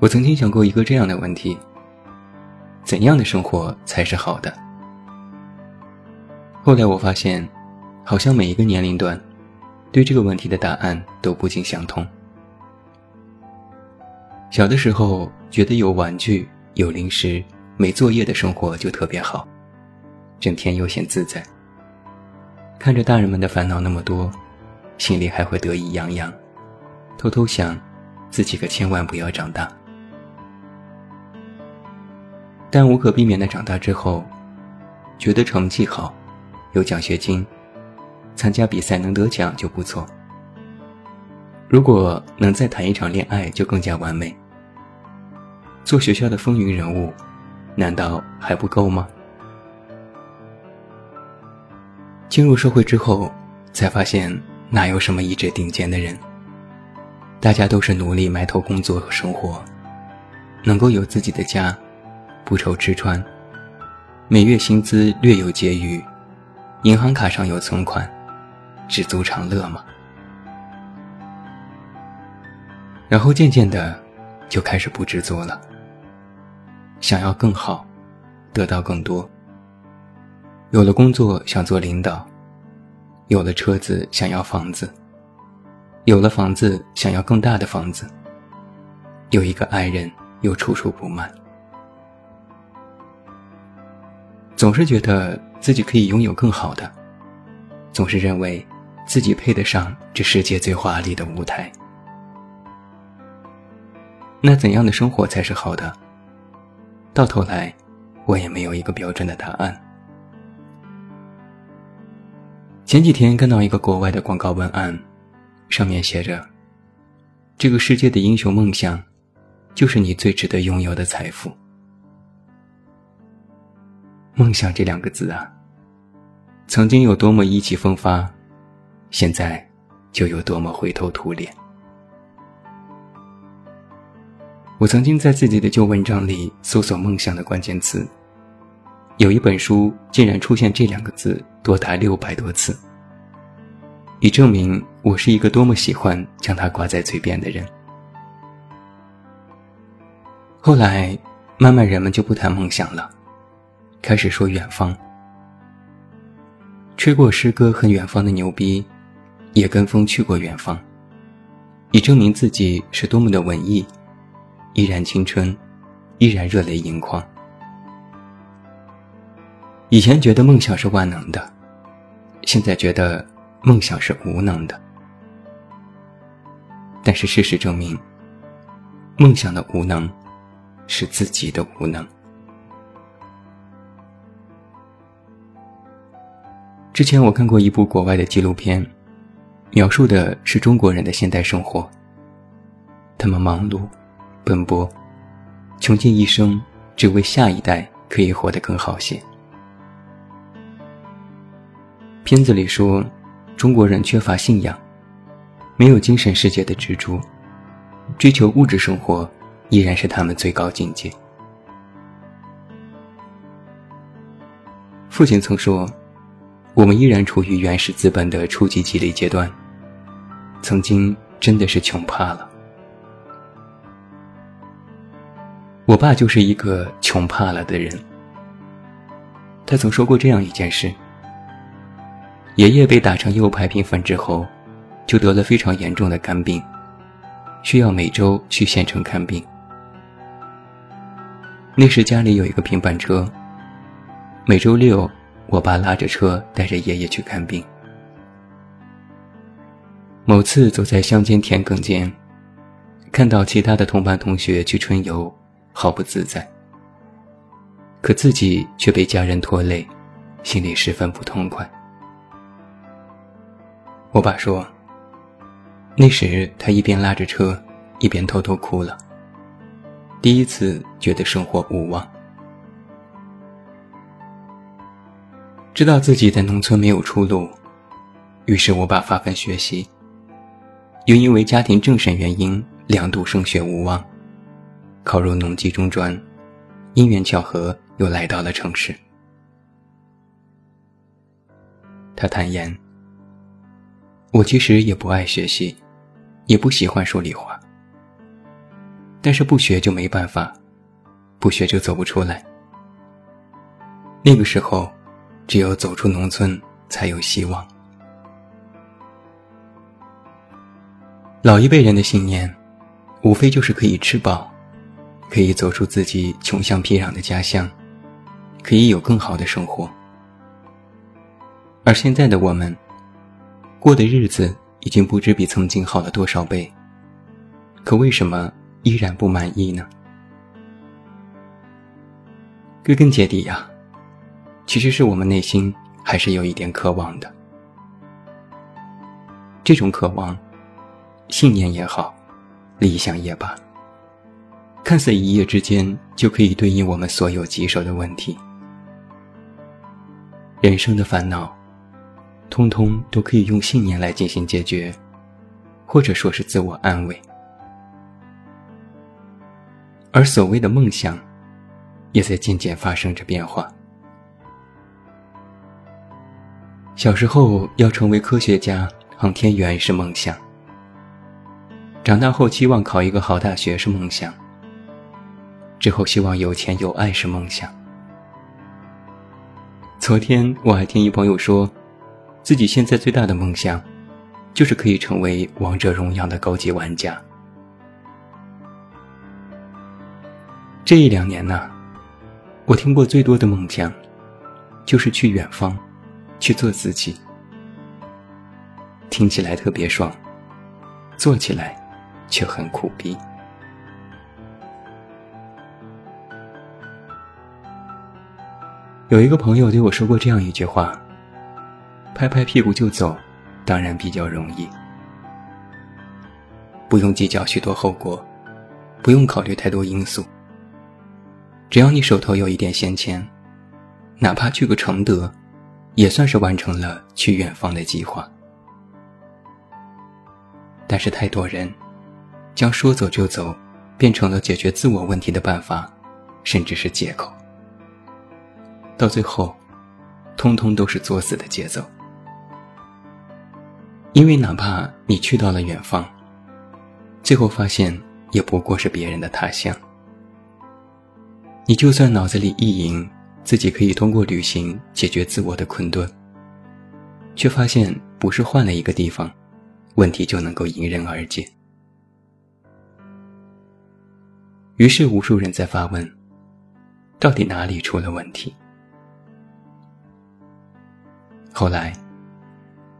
我曾经想过一个这样的问题：怎样的生活才是好的？后来我发现，好像每一个年龄段，对这个问题的答案都不尽相同。小的时候觉得有玩具、有零食、没作业的生活就特别好，整天悠闲自在。看着大人们的烦恼那么多，心里还会得意洋洋，偷偷想，自己可千万不要长大。但无可避免的长大之后，觉得成绩好，有奖学金，参加比赛能得奖就不错。如果能再谈一场恋爱，就更加完美。做学校的风云人物，难道还不够吗？进入社会之后，才发现哪有什么一直顶尖的人，大家都是努力埋头工作和生活，能够有自己的家。不愁吃穿，每月薪资略有结余，银行卡上有存款，知足常乐吗？然后渐渐的，就开始不知足了，想要更好，得到更多。有了工作想做领导，有了车子想要房子，有了房子想要更大的房子，有一个爱人又处处不满。总是觉得自己可以拥有更好的，总是认为自己配得上这世界最华丽的舞台。那怎样的生活才是好的？到头来，我也没有一个标准的答案。前几天看到一个国外的广告文案，上面写着：“这个世界的英雄梦想，就是你最值得拥有的财富。”梦想这两个字啊，曾经有多么意气风发，现在就有多么灰头土脸。我曾经在自己的旧文章里搜索“梦想”的关键词，有一本书竟然出现这两个字多达六百多次，以证明我是一个多么喜欢将它挂在嘴边的人。后来，慢慢人们就不谈梦想了。开始说远方，吹过诗歌和远方的牛逼，也跟风去过远方，以证明自己是多么的文艺，依然青春，依然热泪盈眶。以前觉得梦想是万能的，现在觉得梦想是无能的。但是事实证明，梦想的无能，是自己的无能。之前我看过一部国外的纪录片，描述的是中国人的现代生活。他们忙碌、奔波，穷尽一生，只为下一代可以活得更好些。片子里说，中国人缺乏信仰，没有精神世界的支柱，追求物质生活依然是他们最高境界。父亲曾说。我们依然处于原始资本的初级积累阶段，曾经真的是穷怕了。我爸就是一个穷怕了的人。他曾说过这样一件事：爷爷被打成右派平分之后，就得了非常严重的肝病，需要每周去县城看病。那时家里有一个平板车，每周六。我爸拉着车带着爷爷去看病。某次走在乡间田埂间，看到其他的同班同学去春游，毫不自在。可自己却被家人拖累，心里十分不痛快。我爸说，那时他一边拉着车，一边偷偷哭了。第一次觉得生活无望。知道自己在农村没有出路，于是我把发奋学习。又因为家庭政审原因，两度升学无望，考入农技中专，因缘巧合又来到了城市。他坦言：“我其实也不爱学习，也不喜欢说理话。但是不学就没办法，不学就走不出来。那个时候，只有走出农村，才有希望。”老一辈人的信念，无非就是可以吃饱，可以走出自己穷乡僻壤的家乡，可以有更好的生活。而现在的我们，过的日子已经不知比曾经好了多少倍，可为什么依然不满意呢？归根结底呀，其实是我们内心还是有一点渴望的，这种渴望。信念也好，理想也罢，看似一夜之间就可以对应我们所有棘手的问题。人生的烦恼，通通都可以用信念来进行解决，或者说是自我安慰。而所谓的梦想，也在渐渐发生着变化。小时候要成为科学家、航天员是梦想。长大后期望考一个好大学是梦想，之后希望有钱有爱是梦想。昨天我还听一朋友说，自己现在最大的梦想，就是可以成为王者荣耀的高级玩家。这一两年呢，我听过最多的梦想，就是去远方，去做自己。听起来特别爽，做起来。却很苦逼。有一个朋友对我说过这样一句话：“拍拍屁股就走，当然比较容易，不用计较许多后果，不用考虑太多因素。只要你手头有一点闲钱，哪怕去个承德，也算是完成了去远方的计划。”但是太多人。将说走就走，变成了解决自我问题的办法，甚至是借口。到最后，通通都是作死的节奏。因为哪怕你去到了远方，最后发现也不过是别人的他乡。你就算脑子里意淫自己可以通过旅行解决自我的困顿，却发现不是换了一个地方，问题就能够迎刃而解。于是，无数人在发问：到底哪里出了问题？后来，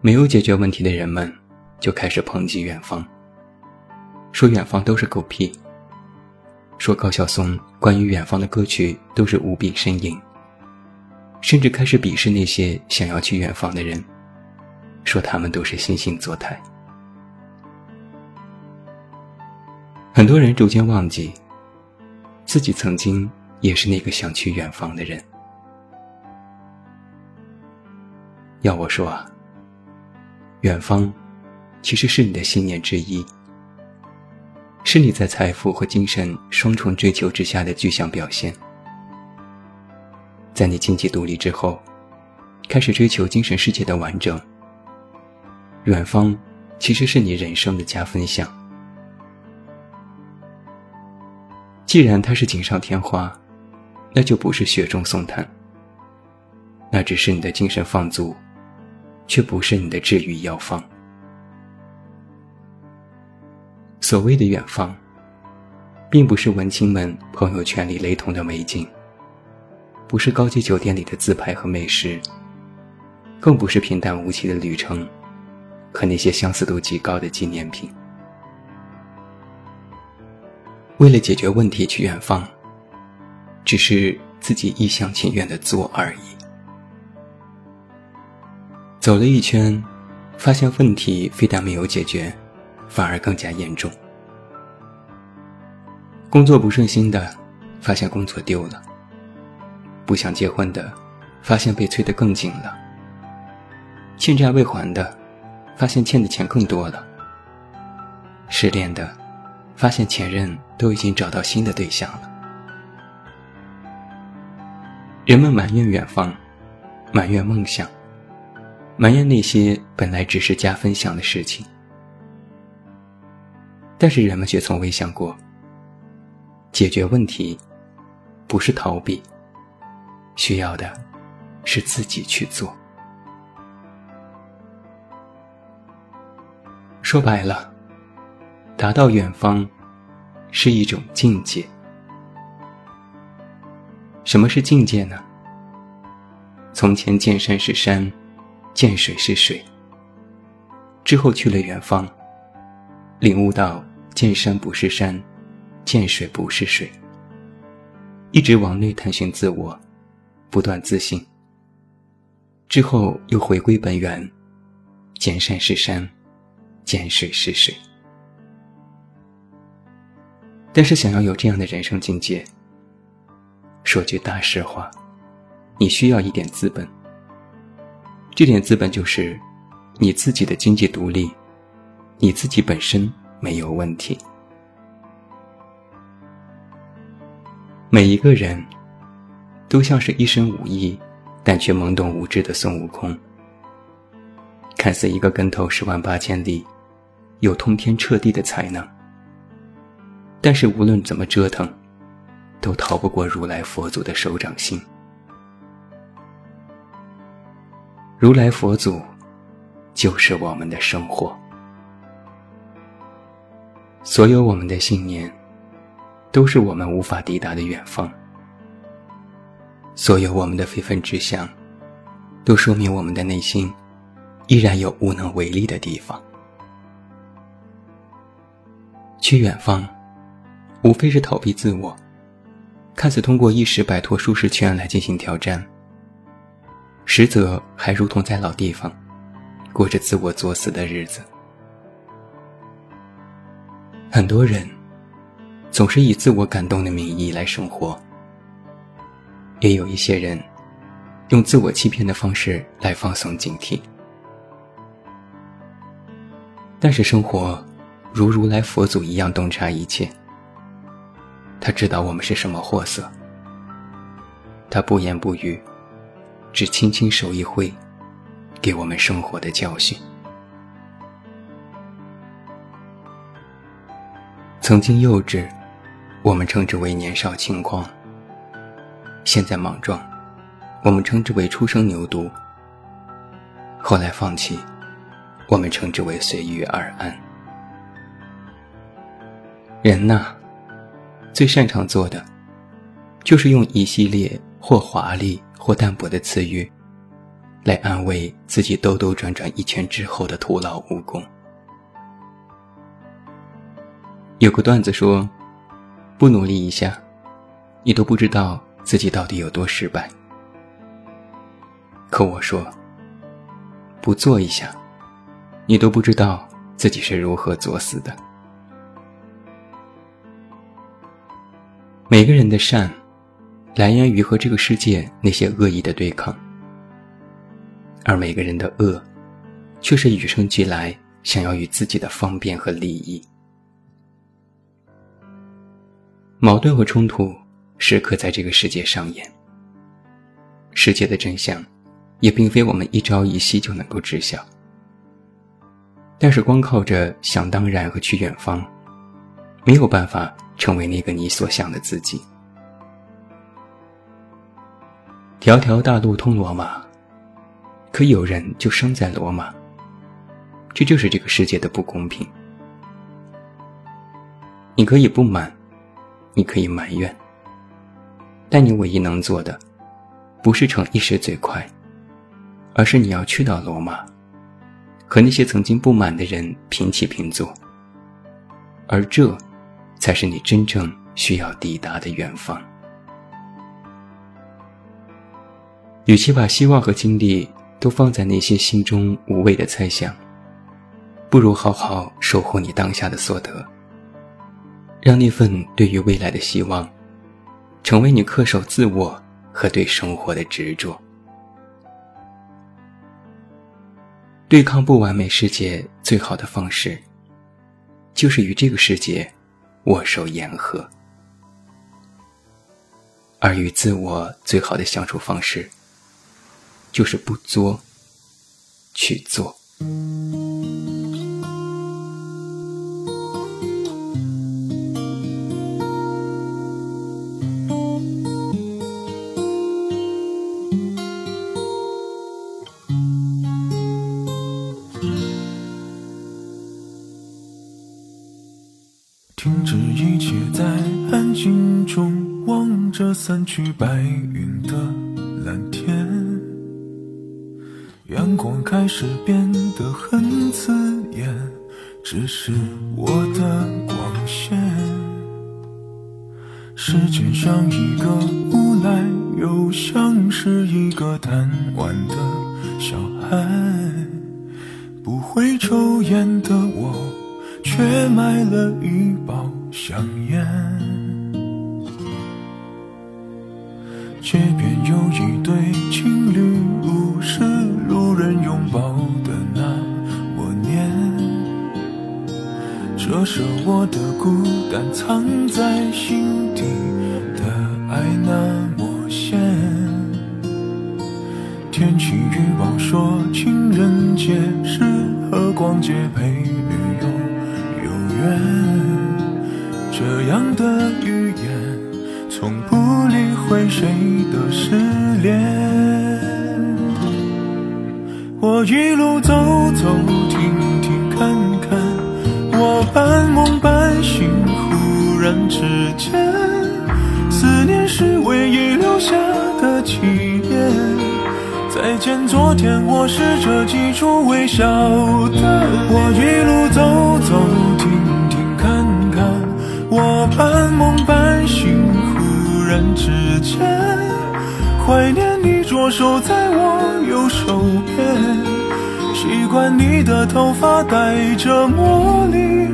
没有解决问题的人们就开始抨击远方，说远方都是狗屁，说高晓松关于远方的歌曲都是无病呻吟，甚至开始鄙视那些想要去远方的人，说他们都是惺惺作态。很多人逐渐忘记。自己曾经也是那个想去远方的人。要我说啊，远方其实是你的信念之一，是你在财富和精神双重追求之下的具象表现。在你经济独立之后，开始追求精神世界的完整，远方其实是你人生的加分项。既然它是锦上添花，那就不是雪中送炭。那只是你的精神放逐，却不是你的治愈药方。所谓的远方，并不是文青们朋友圈里雷同的美景，不是高级酒店里的自拍和美食，更不是平淡无奇的旅程，和那些相似度极高的纪念品。为了解决问题去远方，只是自己一厢情愿的做而已。走了一圈，发现问题非但没有解决，反而更加严重。工作不顺心的，发现工作丢了；不想结婚的，发现被催得更紧了；欠债未还的，发现欠的钱更多了；失恋的，发现前任都已经找到新的对象了。人们埋怨远方，埋怨梦想，埋怨那些本来只是加分项的事情，但是人们却从未想过。解决问题，不是逃避，需要的是自己去做。说白了，达到远方是一种境界。什么是境界呢？从前见山是山，见水是水。之后去了远方，领悟到见山不是山。见水不是水，一直往内探寻自我，不断自信。之后又回归本源，见山是山，见水是水。但是想要有这样的人生境界，说句大实话，你需要一点资本。这点资本就是你自己的经济独立，你自己本身没有问题。每一个人，都像是一身武艺，但却懵懂无知的孙悟空。看似一个跟头十万八千里，有通天彻地的才能，但是无论怎么折腾，都逃不过如来佛祖的手掌心。如来佛祖，就是我们的生活，所有我们的信念。都是我们无法抵达的远方。所有我们的非分之想，都说明我们的内心依然有无能为力的地方。去远方，无非是逃避自我，看似通过一时摆脱舒适圈来进行挑战，实则还如同在老地方，过着自我作死的日子。很多人。总是以自我感动的名义来生活，也有一些人用自我欺骗的方式来放松警惕。但是生活如如来佛祖一样洞察一切，他知道我们是什么货色，他不言不语，只轻轻手一挥，给我们生活的教训。曾经幼稚。我们称之为年少轻狂，现在莽撞，我们称之为初生牛犊。后来放弃，我们称之为随遇而安。人呐，最擅长做的，就是用一系列或华丽或淡薄的词语，来安慰自己兜兜转转一圈之后的徒劳无功。有个段子说。不努力一下，你都不知道自己到底有多失败。可我说，不做一下，你都不知道自己是如何作死的。每个人的善，来源于和这个世界那些恶意的对抗，而每个人的恶，却是与生俱来想要与自己的方便和利益。矛盾和冲突时刻在这个世界上演。世界的真相，也并非我们一朝一夕就能够知晓。但是光靠着想当然和去远方，没有办法成为那个你所想的自己。条条大路通罗马，可有人就生在罗马。这就是这个世界的不公平。你可以不满。你可以埋怨，但你唯一能做的，不是逞一时嘴快，而是你要去到罗马，和那些曾经不满的人平起平坐，而这，才是你真正需要抵达的远方。与其把希望和精力都放在那些心中无谓的猜想，不如好好守护你当下的所得。让那份对于未来的希望，成为你恪守自我和对生活的执着。对抗不完美世界最好的方式，就是与这个世界握手言和；而与自我最好的相处方式，就是不作，去做。停止一切，在安静中望着散去白云的蓝天，阳光开始变得很刺眼，只是我的光线。时间像一个无赖，又像是一个贪玩的小孩，不会抽烟的我。却买了一包香烟。街边有一对情侣，无视路人拥抱的那么念。这是我的孤单，藏在心底的爱那么咸。天气预报说情人节适合逛街陪。这样的语言，从不理会谁的失恋。我一路走走停停看看，我半梦半醒，忽然之间，思念是唯一留下的纪念。再见昨天，我试着记住微笑的。我一路走走人之间，怀念你左手在我右手边，习惯你的头发带着魔力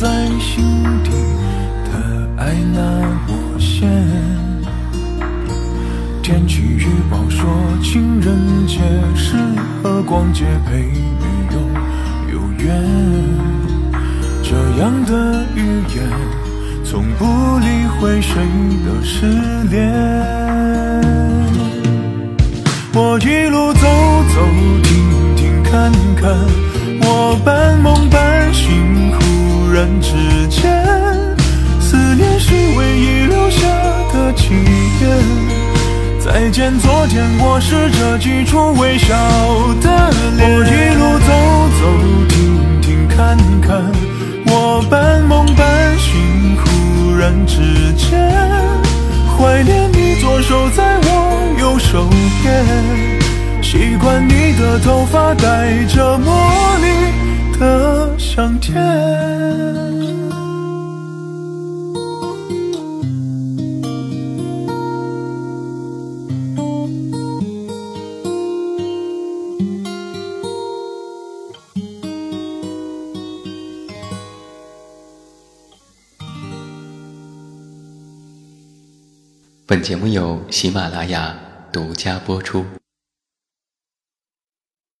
在心底的爱那么咸。天气预报说情人节适合逛街陪女友有缘，这样的语言。从不理会谁的失恋。我一路走走停停看看，我半梦半醒，忽然之间，思念是唯一留下的纪念。再见昨天，我试着记住微笑的脸。我一路走走停停看看，我半梦半醒。忽然之间，怀念你左手在我右手边，习惯你的头发带着魔力的香甜。本节目由喜马拉雅独家播出。